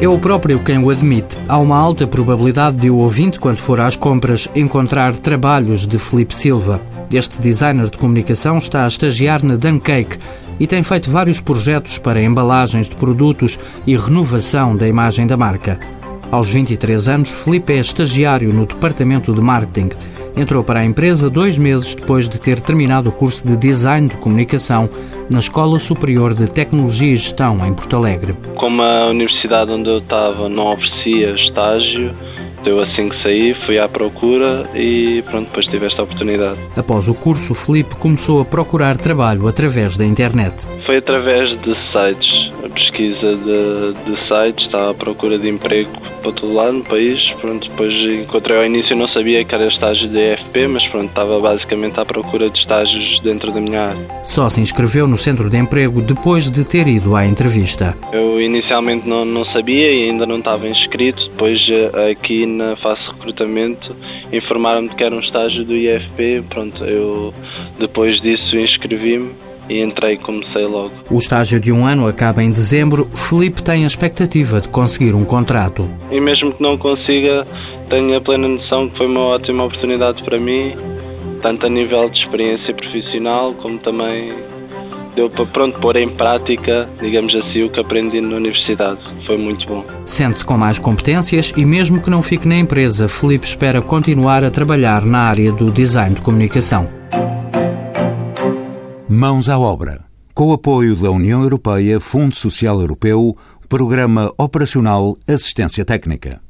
É o próprio quem o admite. Há uma alta probabilidade de o ouvinte, quando for às compras, encontrar trabalhos de Felipe Silva. Este designer de comunicação está a estagiar na Duncake e tem feito vários projetos para embalagens de produtos e renovação da imagem da marca. Aos 23 anos, Felipe é estagiário no departamento de marketing. Entrou para a empresa dois meses depois de ter terminado o curso de Design de Comunicação na Escola Superior de Tecnologia e Gestão, em Porto Alegre. Como a universidade onde eu estava não oferecia estágio, eu assim que saí fui à procura e pronto, depois tive esta oportunidade. Após o curso, Felipe começou a procurar trabalho através da internet. Foi através de sites, a pesquisa de, de sites, estava à procura de emprego para todo lado no país. Pronto, depois encontrei ao início, não sabia que era estágio de EFP, mas pronto, estava basicamente à procura de estágios dentro da minha área. Só se inscreveu no centro de emprego depois de ter ido à entrevista. Eu inicialmente não, não sabia e ainda não estava inscrito, depois eh, aqui na de recrutamento informaram-me que era um estágio do IFP, pronto, eu depois disso inscrevi-me e entrei e comecei logo. O estágio de um ano acaba em dezembro. Felipe tem a expectativa de conseguir um contrato. E mesmo que não consiga, tenho a plena noção que foi uma ótima oportunidade para mim, tanto a nível de experiência profissional como também deu para pronto pôr em prática, digamos assim, o que aprendi na universidade. Foi muito bom. Sente-se com mais competências e mesmo que não fique na empresa, Felipe espera continuar a trabalhar na área do design de comunicação. Mãos à obra. Com o apoio da União Europeia, Fundo Social Europeu, Programa Operacional Assistência Técnica.